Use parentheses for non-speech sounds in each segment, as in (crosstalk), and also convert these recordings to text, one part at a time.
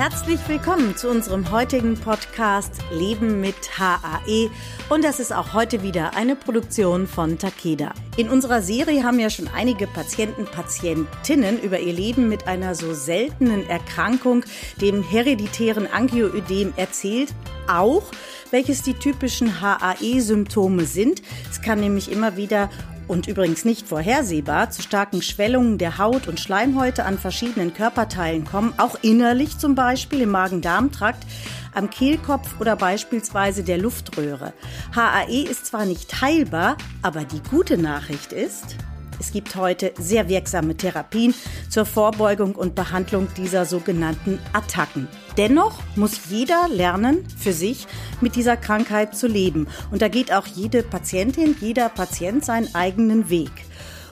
Herzlich willkommen zu unserem heutigen Podcast Leben mit HAE und das ist auch heute wieder eine Produktion von Takeda. In unserer Serie haben ja schon einige Patienten, Patientinnen über ihr Leben mit einer so seltenen Erkrankung, dem hereditären Angioödem erzählt, auch welches die typischen HAE-Symptome sind. Es kann nämlich immer wieder und übrigens nicht vorhersehbar zu starken Schwellungen der Haut und Schleimhäute an verschiedenen Körperteilen kommen, auch innerlich zum Beispiel im Magen-Darm-Trakt, am Kehlkopf oder beispielsweise der Luftröhre. HAE ist zwar nicht heilbar, aber die gute Nachricht ist, es gibt heute sehr wirksame Therapien zur Vorbeugung und Behandlung dieser sogenannten Attacken. Dennoch muss jeder lernen, für sich mit dieser Krankheit zu leben. Und da geht auch jede Patientin, jeder Patient seinen eigenen Weg.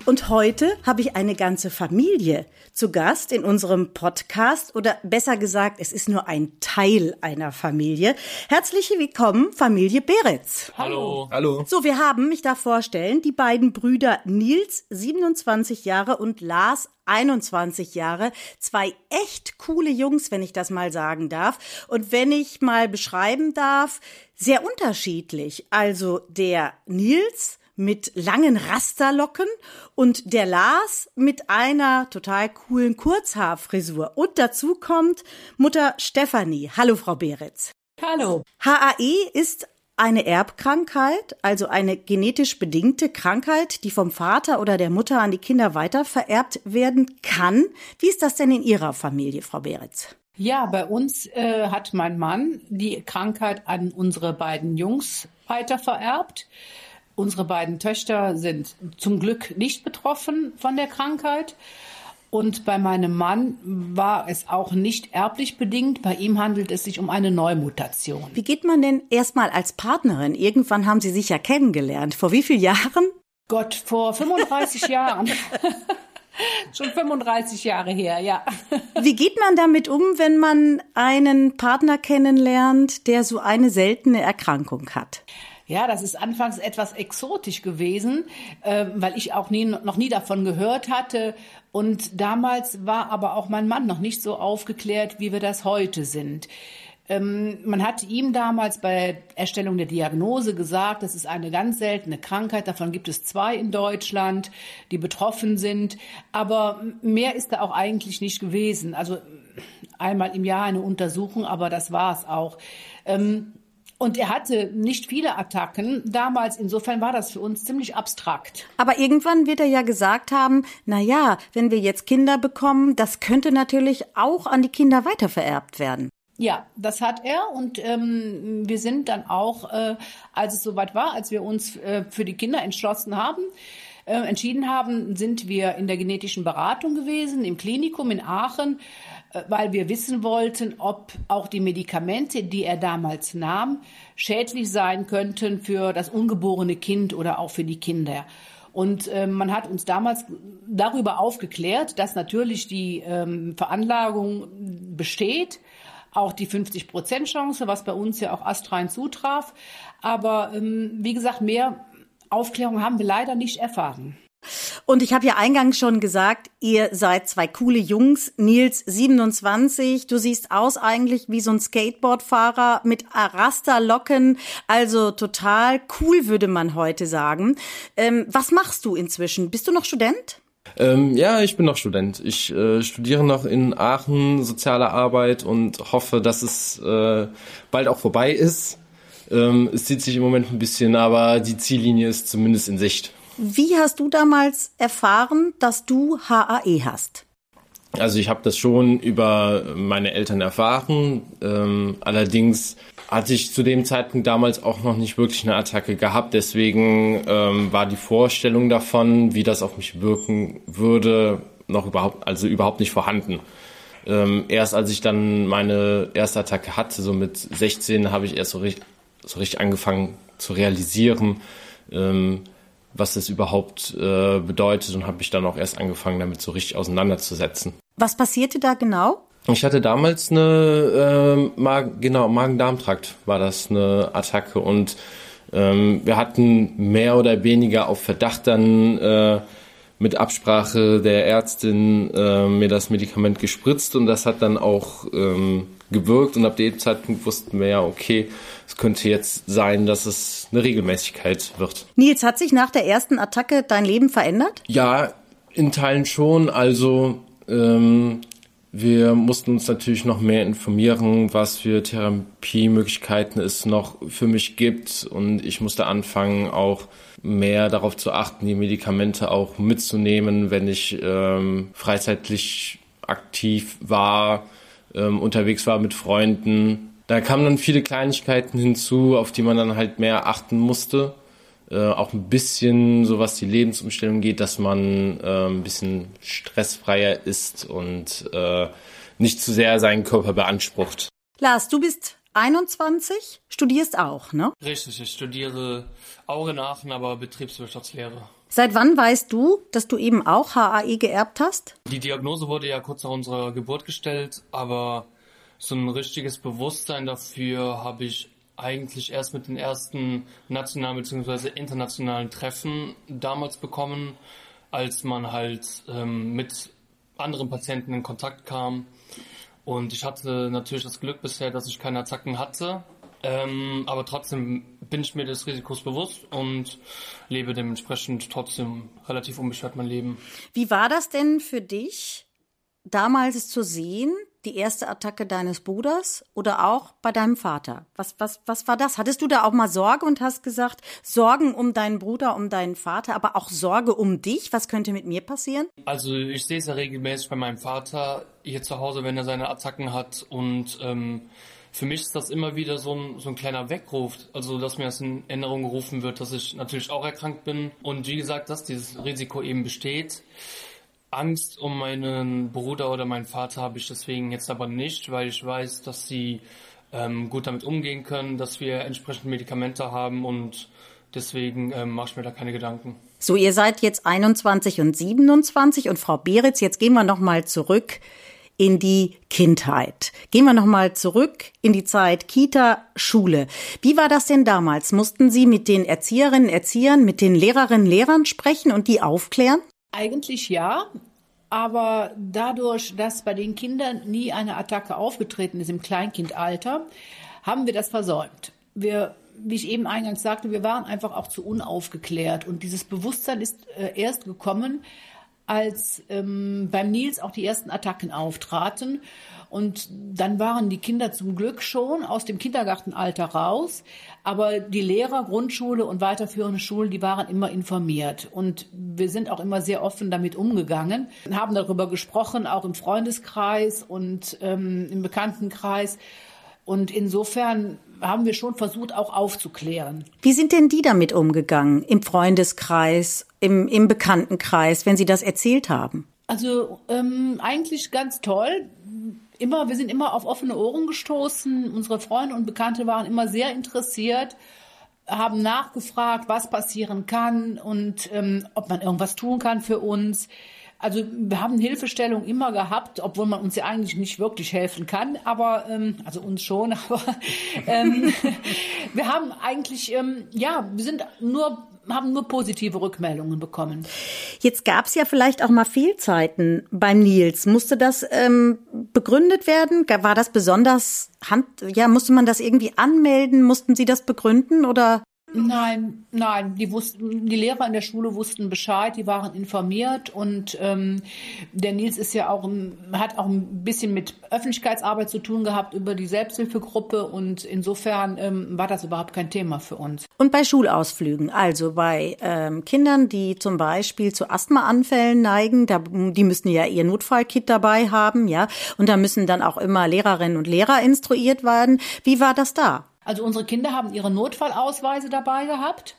Und heute habe ich eine ganze Familie zu Gast in unserem Podcast oder besser gesagt, es ist nur ein Teil einer Familie. Herzlich willkommen, Familie Beretz. Hallo. Hallo. So, wir haben, ich darf vorstellen, die beiden Brüder Nils, 27 Jahre und Lars, 21 Jahre. Zwei echt coole Jungs, wenn ich das mal sagen darf. Und wenn ich mal beschreiben darf, sehr unterschiedlich. Also der Nils mit langen Rasterlocken und der Lars mit einer total coolen Kurzhaarfrisur. Und dazu kommt Mutter Stefanie. Hallo, Frau Beretz. Hallo. HAE ist eine Erbkrankheit, also eine genetisch bedingte Krankheit, die vom Vater oder der Mutter an die Kinder weitervererbt werden kann. Wie ist das denn in Ihrer Familie, Frau Beretz? Ja, bei uns äh, hat mein Mann die Krankheit an unsere beiden Jungs weitervererbt. Unsere beiden Töchter sind zum Glück nicht betroffen von der Krankheit. Und bei meinem Mann war es auch nicht erblich bedingt. Bei ihm handelt es sich um eine Neumutation. Wie geht man denn erstmal als Partnerin? Irgendwann haben Sie sich ja kennengelernt. Vor wie vielen Jahren? Gott, vor 35 (laughs) Jahren. (laughs) Schon 35 Jahre her, ja. (laughs) Wie geht man damit um, wenn man einen Partner kennenlernt, der so eine seltene Erkrankung hat? Ja, das ist anfangs etwas exotisch gewesen, äh, weil ich auch nie, noch nie davon gehört hatte. Und damals war aber auch mein Mann noch nicht so aufgeklärt, wie wir das heute sind. Ähm, man hat ihm damals bei Erstellung der Diagnose gesagt, das ist eine ganz seltene Krankheit. Davon gibt es zwei in Deutschland, die betroffen sind. Aber mehr ist da auch eigentlich nicht gewesen. Also einmal im Jahr eine Untersuchung, aber das war es auch. Ähm, und er hatte nicht viele Attacken damals. Insofern war das für uns ziemlich abstrakt. Aber irgendwann wird er ja gesagt haben, na ja, wenn wir jetzt Kinder bekommen, das könnte natürlich auch an die Kinder weitervererbt werden. Ja, das hat er und ähm, wir sind dann auch, äh, als es soweit war, als wir uns äh, für die Kinder entschlossen haben, äh, entschieden haben, sind wir in der genetischen Beratung gewesen im Klinikum in Aachen weil wir wissen wollten, ob auch die Medikamente, die er damals nahm, schädlich sein könnten für das ungeborene Kind oder auch für die Kinder. Und äh, man hat uns damals darüber aufgeklärt, dass natürlich die ähm, Veranlagung besteht, auch die 50 Prozent Chance, was bei uns ja auch astrein zutraf. Aber ähm, wie gesagt, mehr Aufklärung haben wir leider nicht erfahren. Und ich habe ja eingangs schon gesagt, ihr seid zwei coole Jungs. Nils 27, du siehst aus eigentlich wie so ein Skateboardfahrer mit Rasterlocken, also total cool würde man heute sagen. Ähm, was machst du inzwischen? Bist du noch Student? Ähm, ja, ich bin noch Student. Ich äh, studiere noch in Aachen soziale Arbeit und hoffe, dass es äh, bald auch vorbei ist. Ähm, es zieht sich im Moment ein bisschen, aber die Ziellinie ist zumindest in Sicht. Wie hast du damals erfahren, dass du HAE hast? Also ich habe das schon über meine Eltern erfahren. Ähm, allerdings hatte ich zu dem Zeitpunkt damals auch noch nicht wirklich eine Attacke gehabt. Deswegen ähm, war die Vorstellung davon, wie das auf mich wirken würde, noch überhaupt, also überhaupt nicht vorhanden. Ähm, erst als ich dann meine erste Attacke hatte, so mit 16, habe ich erst so richtig, so richtig angefangen zu realisieren, ähm, was das überhaupt äh, bedeutet und habe mich dann auch erst angefangen, damit so richtig auseinanderzusetzen. Was passierte da genau? Ich hatte damals eine, äh, Mag genau, Magen-Darm-Trakt war das, eine Attacke und ähm, wir hatten mehr oder weniger auf Verdacht dann äh, mit Absprache der Ärztin äh, mir das Medikament gespritzt und das hat dann auch ähm, gewirkt und ab dem Zeitpunkt wussten wir ja, okay, es könnte jetzt sein, dass es eine Regelmäßigkeit wird. Nils, hat sich nach der ersten Attacke dein Leben verändert? Ja, in Teilen schon. Also ähm, wir mussten uns natürlich noch mehr informieren, was für Therapiemöglichkeiten es noch für mich gibt. Und ich musste anfangen, auch mehr darauf zu achten, die Medikamente auch mitzunehmen, wenn ich ähm, freizeitlich aktiv war, ähm, unterwegs war mit Freunden. Da kamen dann viele Kleinigkeiten hinzu, auf die man dann halt mehr achten musste. Äh, auch ein bisschen, so was die Lebensumstellung geht, dass man äh, ein bisschen stressfreier ist und äh, nicht zu sehr seinen Körper beansprucht. Lars, du bist 21, studierst auch, ne? Richtig, ich studiere auch in Aachen, aber Betriebswirtschaftslehre. Seit wann weißt du, dass du eben auch HAE geerbt hast? Die Diagnose wurde ja kurz nach unserer Geburt gestellt, aber so ein richtiges Bewusstsein dafür habe ich eigentlich erst mit den ersten nationalen bzw. internationalen Treffen damals bekommen, als man halt ähm, mit anderen Patienten in Kontakt kam. Und ich hatte natürlich das Glück bisher, dass ich keine Attacken hatte. Ähm, aber trotzdem bin ich mir des Risikos bewusst und lebe dementsprechend trotzdem relativ unbeschwert mein Leben. Wie war das denn für dich, damals zu sehen, die erste Attacke deines Bruders oder auch bei deinem Vater? Was, was, was war das? Hattest du da auch mal Sorge und hast gesagt, Sorgen um deinen Bruder, um deinen Vater, aber auch Sorge um dich? Was könnte mit mir passieren? Also ich sehe es ja regelmäßig bei meinem Vater hier zu Hause, wenn er seine Attacken hat und ähm, für mich ist das immer wieder so ein, so ein kleiner Weckruf, also dass mir das in Erinnerung gerufen wird, dass ich natürlich auch erkrankt bin und wie gesagt, dass dieses Risiko eben besteht. Angst um meinen Bruder oder meinen Vater habe ich deswegen jetzt aber nicht, weil ich weiß, dass sie ähm, gut damit umgehen können, dass wir entsprechende Medikamente haben und deswegen ähm, mache ich mir da keine Gedanken. So, ihr seid jetzt 21 und 27 und Frau Beritz, jetzt gehen wir noch mal zurück in die Kindheit. Gehen wir noch mal zurück in die Zeit Kita, Schule. Wie war das denn damals? Mussten Sie mit den Erzieherinnen, Erziehern, mit den Lehrerinnen, Lehrern sprechen und die aufklären? Eigentlich ja, aber dadurch, dass bei den Kindern nie eine Attacke aufgetreten ist im Kleinkindalter, haben wir das versäumt. Wir, wie ich eben eingangs sagte, wir waren einfach auch zu unaufgeklärt und dieses Bewusstsein ist äh, erst gekommen, als ähm, beim Nils auch die ersten Attacken auftraten. Und dann waren die Kinder zum Glück schon aus dem Kindergartenalter raus. Aber die Lehrer, Grundschule und weiterführende Schulen, die waren immer informiert. Und wir sind auch immer sehr offen damit umgegangen, haben darüber gesprochen, auch im Freundeskreis und ähm, im Bekanntenkreis. Und insofern haben wir schon versucht, auch aufzuklären. Wie sind denn die damit umgegangen? Im Freundeskreis, im, im Bekanntenkreis, wenn Sie das erzählt haben? Also ähm, eigentlich ganz toll. Immer, wir sind immer auf offene Ohren gestoßen. Unsere Freunde und Bekannte waren immer sehr interessiert, haben nachgefragt, was passieren kann und ähm, ob man irgendwas tun kann für uns. Also wir haben Hilfestellung immer gehabt, obwohl man uns ja eigentlich nicht wirklich helfen kann, aber ähm, also uns schon, (laughs) aber ähm, (laughs) wir haben eigentlich ähm, ja, wir sind nur haben nur positive Rückmeldungen bekommen. Jetzt gab es ja vielleicht auch mal Fehlzeiten beim Nils. Musste das ähm, begründet werden? War das besonders Hand? Ja, musste man das irgendwie anmelden? Mussten Sie das begründen oder? Nein, nein, die wussten, die Lehrer in der Schule wussten Bescheid, die waren informiert und ähm, der Nils ist ja auch hat auch ein bisschen mit Öffentlichkeitsarbeit zu tun gehabt über die Selbsthilfegruppe und insofern ähm, war das überhaupt kein Thema für uns. Und bei Schulausflügen, also bei ähm, Kindern, die zum Beispiel zu Asthmaanfällen neigen, da, die müssen ja ihr Notfallkit dabei haben, ja, und da müssen dann auch immer Lehrerinnen und Lehrer instruiert werden. Wie war das da? Also unsere Kinder haben ihre Notfallausweise dabei gehabt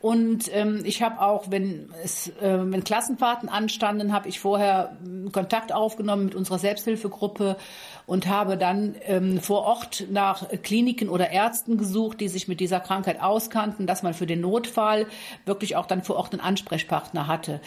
und ähm, ich habe auch, wenn es, äh, wenn Klassenfahrten anstanden, habe ich vorher äh, Kontakt aufgenommen mit unserer Selbsthilfegruppe und habe dann ähm, vor Ort nach Kliniken oder Ärzten gesucht, die sich mit dieser Krankheit auskannten, dass man für den Notfall wirklich auch dann vor Ort einen Ansprechpartner hatte.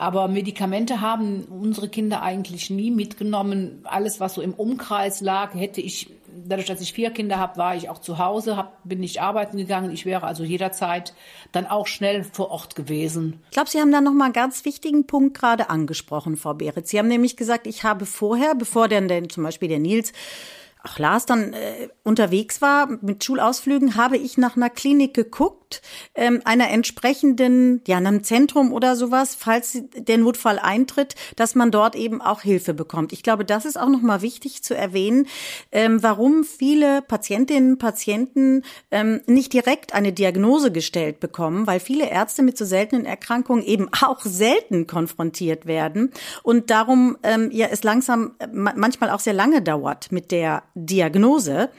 Aber Medikamente haben unsere Kinder eigentlich nie mitgenommen. Alles, was so im Umkreis lag, hätte ich, dadurch, dass ich vier Kinder habe, war ich auch zu Hause, hab, bin nicht arbeiten gegangen. Ich wäre also jederzeit dann auch schnell vor Ort gewesen. Ich glaube, Sie haben da noch mal einen ganz wichtigen Punkt gerade angesprochen, Frau Beretz. Sie haben nämlich gesagt, ich habe vorher, bevor denn, denn zum Beispiel der Nils auch Lars dann äh, unterwegs war mit Schulausflügen, habe ich nach einer Klinik geguckt, ähm, einer entsprechenden, ja, einem Zentrum oder sowas, falls der Notfall eintritt, dass man dort eben auch Hilfe bekommt. Ich glaube, das ist auch nochmal wichtig zu erwähnen, ähm, warum viele Patientinnen und Patienten ähm, nicht direkt eine Diagnose gestellt bekommen, weil viele Ärzte mit so seltenen Erkrankungen eben (laughs) auch selten konfrontiert werden und darum ähm, ja es langsam äh, manchmal auch sehr lange dauert mit der Diagnose.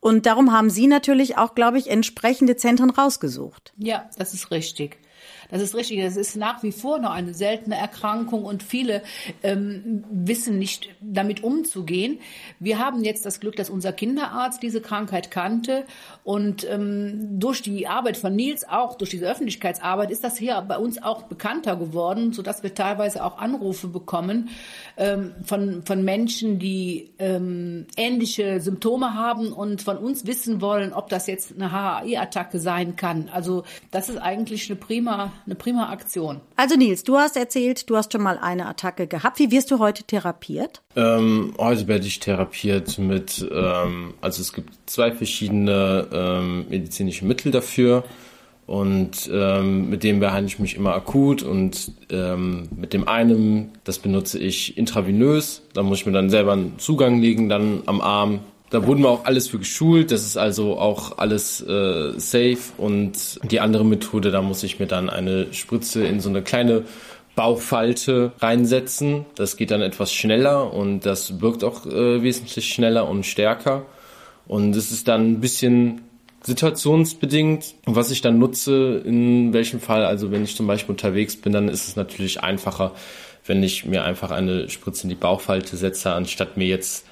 Und darum haben Sie natürlich auch, glaube ich, entsprechende Zentren rausgesucht. Ja, das ist richtig. Das ist richtig. Es ist nach wie vor noch eine seltene Erkrankung und viele ähm, wissen nicht damit umzugehen. Wir haben jetzt das Glück, dass unser Kinderarzt diese Krankheit kannte und ähm, durch die Arbeit von Nils auch, durch diese Öffentlichkeitsarbeit, ist das hier bei uns auch bekannter geworden, sodass wir teilweise auch Anrufe bekommen ähm, von, von Menschen, die ähm, ähnliche Symptome haben und von uns wissen wollen, ob das jetzt eine HAI-Attacke sein kann. Also das ist eigentlich eine prima eine prima Aktion. Also Nils, du hast erzählt, du hast schon mal eine Attacke gehabt. Wie wirst du heute therapiert? Ähm, heute werde ich therapiert mit, ähm, also es gibt zwei verschiedene ähm, medizinische Mittel dafür. Und ähm, mit dem behandle ich mich immer akut und ähm, mit dem einen, das benutze ich intravenös. Da muss ich mir dann selber einen Zugang legen, dann am Arm da wurden wir auch alles für geschult. Das ist also auch alles äh, safe. Und die andere Methode, da muss ich mir dann eine Spritze in so eine kleine Bauchfalte reinsetzen. Das geht dann etwas schneller und das wirkt auch äh, wesentlich schneller und stärker. Und es ist dann ein bisschen situationsbedingt, was ich dann nutze, in welchem Fall. Also wenn ich zum Beispiel unterwegs bin, dann ist es natürlich einfacher, wenn ich mir einfach eine Spritze in die Bauchfalte setze, anstatt mir jetzt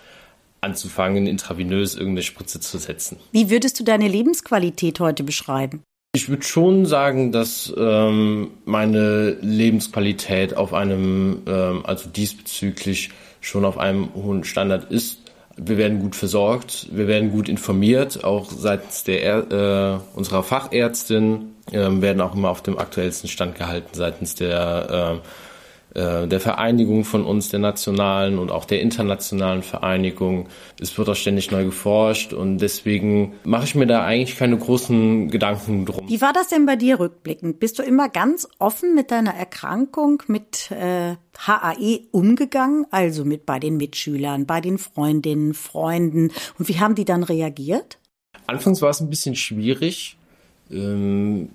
anzufangen, intravenös irgendeine Spritze zu setzen. Wie würdest du deine Lebensqualität heute beschreiben? Ich würde schon sagen, dass ähm, meine Lebensqualität auf einem, ähm, also diesbezüglich schon auf einem hohen Standard ist. Wir werden gut versorgt, wir werden gut informiert, auch seitens der äh, unserer Fachärztin äh, werden auch immer auf dem aktuellsten Stand gehalten seitens der äh, äh, der Vereinigung von uns, der nationalen und auch der internationalen Vereinigung. Es wird auch ständig neu geforscht und deswegen mache ich mir da eigentlich keine großen Gedanken drum. Wie war das denn bei dir rückblickend? Bist du immer ganz offen mit deiner Erkrankung, mit äh, HAE umgegangen, also mit bei den Mitschülern, bei den Freundinnen, Freunden? Und wie haben die dann reagiert? Anfangs war es ein bisschen schwierig. Ähm,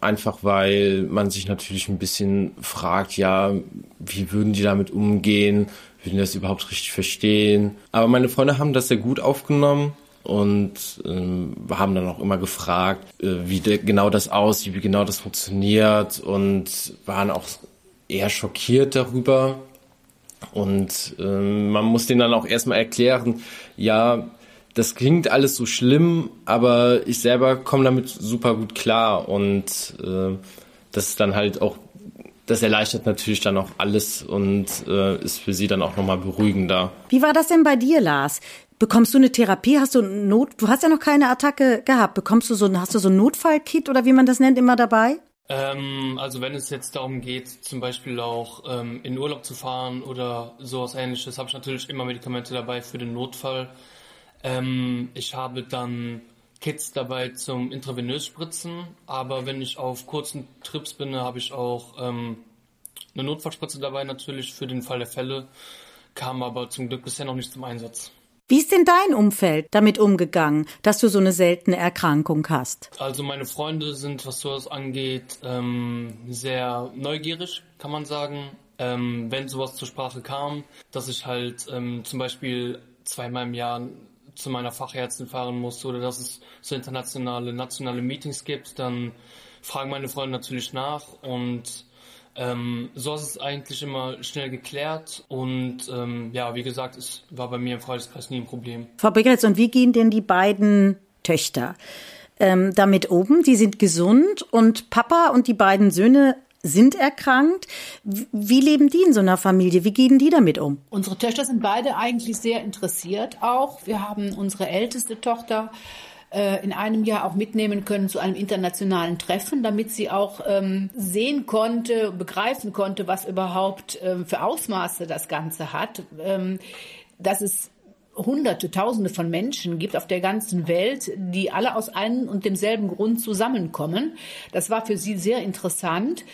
Einfach weil man sich natürlich ein bisschen fragt, ja, wie würden die damit umgehen? Würden die das überhaupt richtig verstehen? Aber meine Freunde haben das sehr gut aufgenommen und ähm, haben dann auch immer gefragt, äh, wie genau das aussieht, wie genau das funktioniert und waren auch eher schockiert darüber. Und ähm, man muss denen dann auch erstmal erklären, ja, das klingt alles so schlimm, aber ich selber komme damit super gut klar und äh, das ist dann halt auch, das erleichtert natürlich dann auch alles und äh, ist für sie dann auch nochmal beruhigender. Wie war das denn bei dir, Lars? Bekommst du eine Therapie? Hast du Not? Du hast ja noch keine Attacke gehabt. Bekommst du so, hast du so ein Notfallkit oder wie man das nennt immer dabei? Ähm, also wenn es jetzt darum geht, zum Beispiel auch ähm, in Urlaub zu fahren oder sowas ähnliches, habe ich natürlich immer Medikamente dabei für den Notfall. Ähm, ich habe dann Kits dabei zum intravenös spritzen, aber wenn ich auf kurzen Trips bin, habe ich auch ähm, eine Notfallspritze dabei natürlich für den Fall der Fälle, kam aber zum Glück bisher noch nicht zum Einsatz. Wie ist denn dein Umfeld damit umgegangen, dass du so eine seltene Erkrankung hast? Also meine Freunde sind, was sowas angeht, ähm, sehr neugierig, kann man sagen. Ähm, wenn sowas zur Sprache kam, dass ich halt ähm, zum Beispiel zweimal im Jahr zu meiner Fachärztin fahren muss oder dass es so internationale, nationale Meetings gibt, dann fragen meine Freunde natürlich nach und ähm, so ist es eigentlich immer schnell geklärt und ähm, ja, wie gesagt, es war bei mir im Freundeskreis nie ein Problem. Frau Begritz, und wie gehen denn die beiden Töchter ähm, damit oben? Die sind gesund und Papa und die beiden Söhne sind erkrankt. Wie leben die in so einer Familie? Wie gehen die damit um? Unsere Töchter sind beide eigentlich sehr interessiert auch. Wir haben unsere älteste Tochter äh, in einem Jahr auch mitnehmen können zu einem internationalen Treffen, damit sie auch ähm, sehen konnte, begreifen konnte, was überhaupt ähm, für Ausmaße das Ganze hat. Ähm, dass es Hunderte, Tausende von Menschen gibt auf der ganzen Welt, die alle aus einem und demselben Grund zusammenkommen. Das war für sie sehr interessant.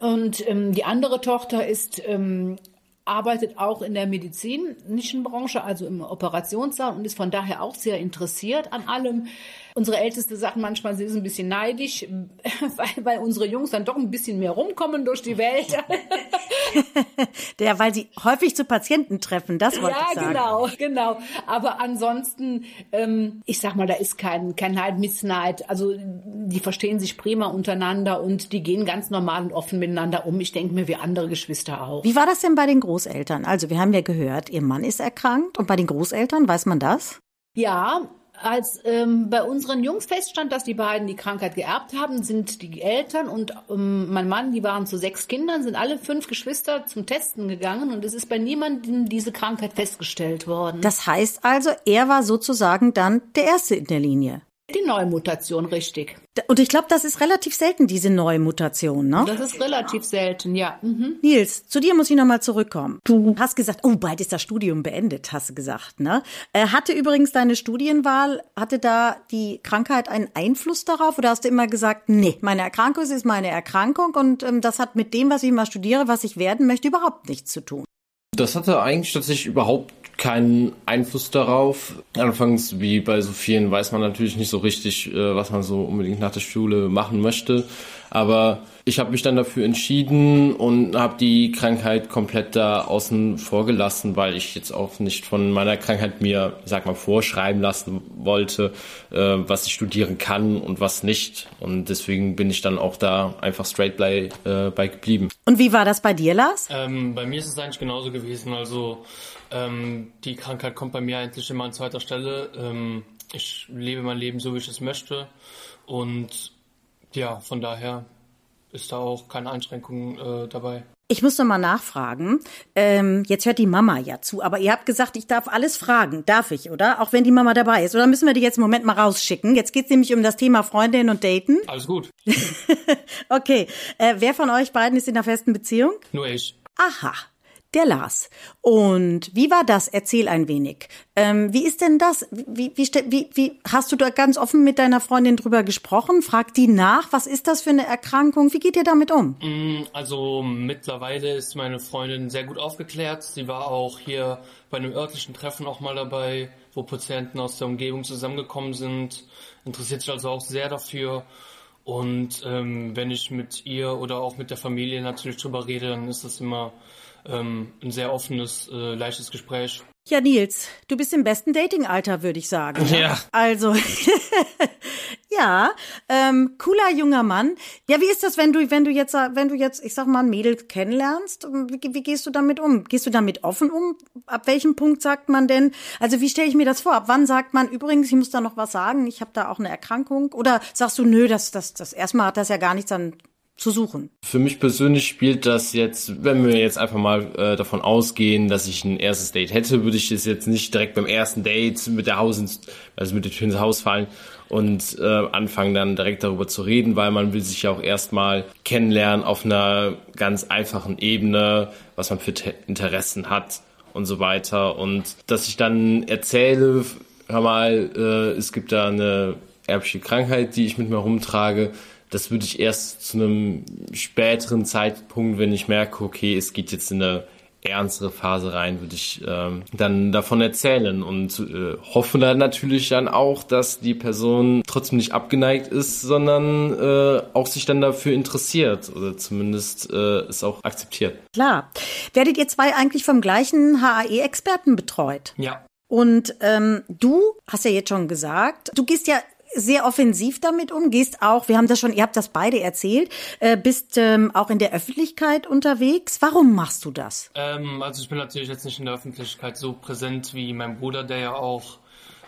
Und ähm, die andere Tochter ist ähm, arbeitet auch in der medizinischen Branche, also im Operationssaal und ist von daher auch sehr interessiert an allem. Unsere Älteste sagt manchmal, sie ist ein bisschen neidisch, (laughs) weil, weil unsere Jungs dann doch ein bisschen mehr rumkommen durch die Welt. (laughs) Der, weil sie häufig zu Patienten treffen, das wollte ja, ich sagen. Ja, genau, genau. Aber ansonsten, ähm, ich sag mal, da ist kein, kein Neid, Missneid. Also die verstehen sich prima untereinander und die gehen ganz normal und offen miteinander um. Ich denke mir, wie andere Geschwister auch. Wie war das denn bei den Großeltern? Also wir haben ja gehört, ihr Mann ist erkrankt und bei den Großeltern, weiß man das? Ja, als ähm, bei unseren Jungs feststand, dass die beiden die Krankheit geerbt haben, sind die Eltern und ähm, mein Mann, die waren zu sechs Kindern, sind alle fünf Geschwister zum Testen gegangen und es ist bei niemandem diese Krankheit festgestellt worden. Das heißt also, er war sozusagen dann der Erste in der Linie. Die Neumutation, richtig. Und ich glaube, das ist relativ selten, diese Neumutation, ne? Das ist relativ selten, ja. Mhm. Nils, zu dir muss ich nochmal zurückkommen. Du hast gesagt, oh, bald ist das Studium beendet, hast du gesagt, ne? Äh, hatte übrigens deine Studienwahl, hatte da die Krankheit einen Einfluss darauf oder hast du immer gesagt, nee, meine Erkrankung ist meine Erkrankung und ähm, das hat mit dem, was ich mal studiere, was ich werden möchte, überhaupt nichts zu tun? Das hatte eigentlich tatsächlich überhaupt keinen Einfluss darauf. Anfangs, wie bei so vielen, weiß man natürlich nicht so richtig, äh, was man so unbedingt nach der Schule machen möchte. Aber ich habe mich dann dafür entschieden und habe die Krankheit komplett da außen vor gelassen, weil ich jetzt auch nicht von meiner Krankheit mir, sag mal, vorschreiben lassen wollte, äh, was ich studieren kann und was nicht. Und deswegen bin ich dann auch da einfach straight bei, äh, bei geblieben. Und wie war das bei dir, Lars? Ähm, bei mir ist es eigentlich genauso gewesen. Also ähm, die Krankheit kommt bei mir eigentlich immer an zweiter Stelle. Ähm, ich lebe mein Leben so, wie ich es möchte. Und ja, von daher ist da auch keine Einschränkung äh, dabei. Ich muss noch mal nachfragen. Ähm, jetzt hört die Mama ja zu, aber ihr habt gesagt, ich darf alles fragen. Darf ich, oder? Auch wenn die Mama dabei ist. Oder müssen wir die jetzt im Moment mal rausschicken? Jetzt geht's nämlich um das Thema Freundin und Daten. Alles gut. (laughs) okay. Äh, wer von euch beiden ist in einer festen Beziehung? Nur ich. Aha der Lars. Und wie war das? Erzähl ein wenig. Ähm, wie ist denn das? Wie, wie, wie, wie hast du da ganz offen mit deiner Freundin drüber gesprochen? Fragt die nach, was ist das für eine Erkrankung? Wie geht ihr damit um? Mm, also mittlerweile ist meine Freundin sehr gut aufgeklärt. Sie war auch hier bei einem örtlichen Treffen auch mal dabei, wo Patienten aus der Umgebung zusammengekommen sind. Interessiert sich also auch sehr dafür. Und ähm, wenn ich mit ihr oder auch mit der Familie natürlich drüber rede, dann ist das immer ähm, ein sehr offenes, äh, leichtes Gespräch. Ja, Nils, du bist im besten Datingalter, würde ich sagen. Ne? Ja. Also, (laughs) ja, ähm, cooler junger Mann. Ja, wie ist das, wenn du, wenn du jetzt, wenn du jetzt, ich sag mal, ein Mädel kennenlernst? Wie, wie gehst du damit um? Gehst du damit offen um? Ab welchem Punkt sagt man denn? Also, wie stelle ich mir das vor? Ab wann sagt man übrigens, ich muss da noch was sagen? Ich habe da auch eine Erkrankung? Oder sagst du, nö, das, das, das erstmal hat das ja gar nichts an zu suchen. Für mich persönlich spielt das jetzt, wenn wir jetzt einfach mal äh, davon ausgehen, dass ich ein erstes Date hätte, würde ich das jetzt nicht direkt beim ersten Date mit der Haus ins, also mit der Tür ins Haus fallen und äh, anfangen dann direkt darüber zu reden, weil man will sich ja auch erstmal kennenlernen auf einer ganz einfachen Ebene, was man für Interessen hat und so weiter und dass ich dann erzähle, hör mal, äh, es gibt da eine erbliche Krankheit, die ich mit mir rumtrage, das würde ich erst zu einem späteren Zeitpunkt, wenn ich merke, okay, es geht jetzt in eine ernstere Phase rein, würde ich ähm, dann davon erzählen und äh, hoffe dann natürlich dann auch, dass die Person trotzdem nicht abgeneigt ist, sondern äh, auch sich dann dafür interessiert oder zumindest äh, es auch akzeptiert. Klar. Werdet ihr zwei eigentlich vom gleichen HAE-Experten betreut? Ja. Und ähm, du hast ja jetzt schon gesagt, du gehst ja sehr offensiv damit um, gehst auch, wir haben das schon, ihr habt das beide erzählt, äh, bist ähm, auch in der Öffentlichkeit unterwegs. Warum machst du das? Ähm, also ich bin natürlich jetzt nicht in der Öffentlichkeit so präsent wie mein Bruder, der ja auch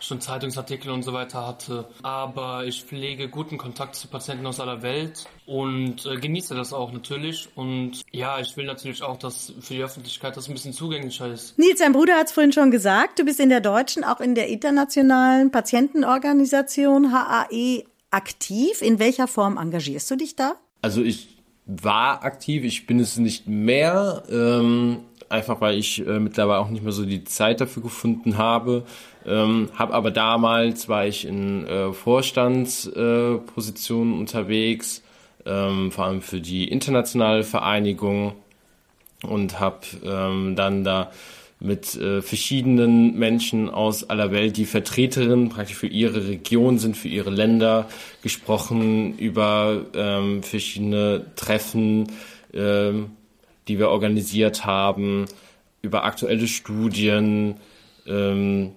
schon Zeitungsartikel und so weiter hatte. Aber ich pflege guten Kontakt zu Patienten aus aller Welt und äh, genieße das auch natürlich. Und ja, ich will natürlich auch, dass für die Öffentlichkeit das ein bisschen zugänglicher ist. Nils, dein Bruder hat es vorhin schon gesagt, du bist in der deutschen, auch in der internationalen Patientenorganisation HAE aktiv. In welcher Form engagierst du dich da? Also ich war aktiv, ich bin es nicht mehr. Ähm, einfach weil ich äh, mittlerweile auch nicht mehr so die Zeit dafür gefunden habe. Ähm, habe aber damals war ich in äh, Vorstandspositionen äh, unterwegs, ähm, vor allem für die internationale Vereinigung und habe ähm, dann da mit äh, verschiedenen Menschen aus aller Welt, die Vertreterinnen praktisch für ihre Region sind, für ihre Länder, gesprochen über ähm, verschiedene Treffen, ähm, die wir organisiert haben, über aktuelle Studien, ähm,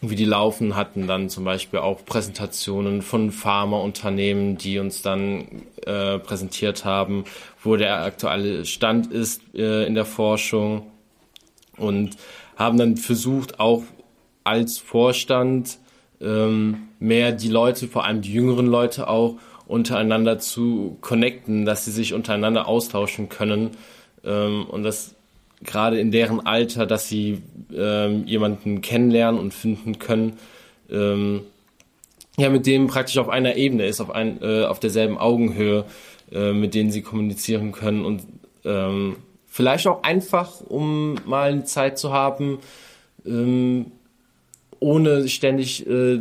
wie die laufen, hatten dann zum Beispiel auch Präsentationen von Pharmaunternehmen, die uns dann äh, präsentiert haben, wo der aktuelle Stand ist äh, in der Forschung und haben dann versucht, auch als Vorstand ähm, mehr die Leute, vor allem die jüngeren Leute auch, untereinander zu connecten, dass sie sich untereinander austauschen können ähm, und das gerade in deren Alter, dass sie ähm, jemanden kennenlernen und finden können, ähm, ja, mit dem praktisch auf einer Ebene ist, auf, ein, äh, auf derselben Augenhöhe, äh, mit denen sie kommunizieren können und ähm, vielleicht auch einfach, um mal eine Zeit zu haben, ähm, ohne ständig äh,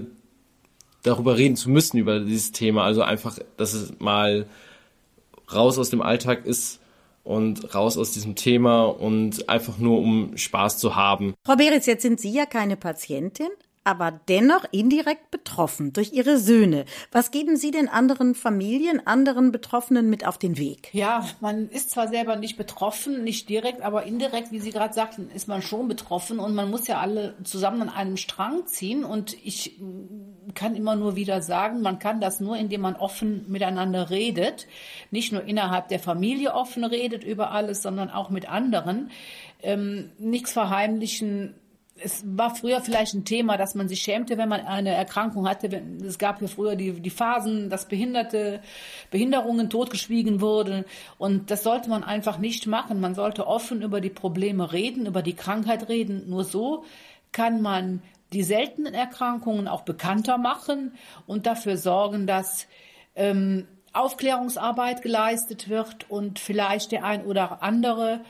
darüber reden zu müssen, über dieses Thema. Also einfach, dass es mal raus aus dem Alltag ist und raus aus diesem Thema und einfach nur um Spaß zu haben. Frau Beritz, jetzt sind Sie ja keine Patientin, aber dennoch indirekt betroffen durch ihre Söhne. Was geben Sie denn anderen Familien, anderen Betroffenen mit auf den Weg? Ja, man ist zwar selber nicht betroffen, nicht direkt, aber indirekt, wie Sie gerade sagten, ist man schon betroffen und man muss ja alle zusammen an einem Strang ziehen und ich kann immer nur wieder sagen, man kann das nur, indem man offen miteinander redet, nicht nur innerhalb der Familie offen redet über alles, sondern auch mit anderen. Ähm, nichts verheimlichen, es war früher vielleicht ein Thema, dass man sich schämte, wenn man eine Erkrankung hatte. Es gab ja früher die, die Phasen, dass Behinderte, Behinderungen totgeschwiegen wurden. Und das sollte man einfach nicht machen. Man sollte offen über die Probleme reden, über die Krankheit reden. Nur so kann man die seltenen Erkrankungen auch bekannter machen und dafür sorgen, dass ähm, Aufklärungsarbeit geleistet wird und vielleicht der ein oder andere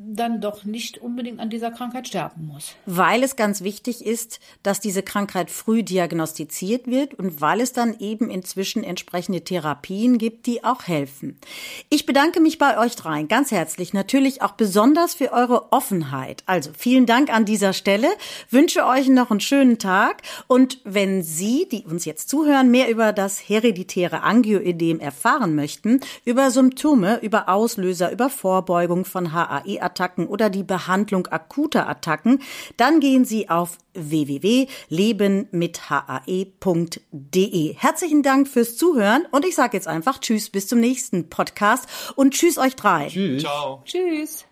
dann doch nicht unbedingt an dieser Krankheit sterben muss. Weil es ganz wichtig ist, dass diese Krankheit früh diagnostiziert wird und weil es dann eben inzwischen entsprechende Therapien gibt, die auch helfen. Ich bedanke mich bei euch dreien ganz herzlich, natürlich auch besonders für eure Offenheit. Also vielen Dank an dieser Stelle, wünsche euch noch einen schönen Tag und wenn Sie, die uns jetzt zuhören, mehr über das hereditäre Angioödem erfahren möchten, über Symptome, über Auslöser, über Vorbeugung von HAE Attacken oder die Behandlung akuter Attacken, dann gehen Sie auf www.lebenmithae.de. Herzlichen Dank fürs Zuhören und ich sage jetzt einfach Tschüss bis zum nächsten Podcast und Tschüss euch drei. Tschüss. Ciao. Tschüss.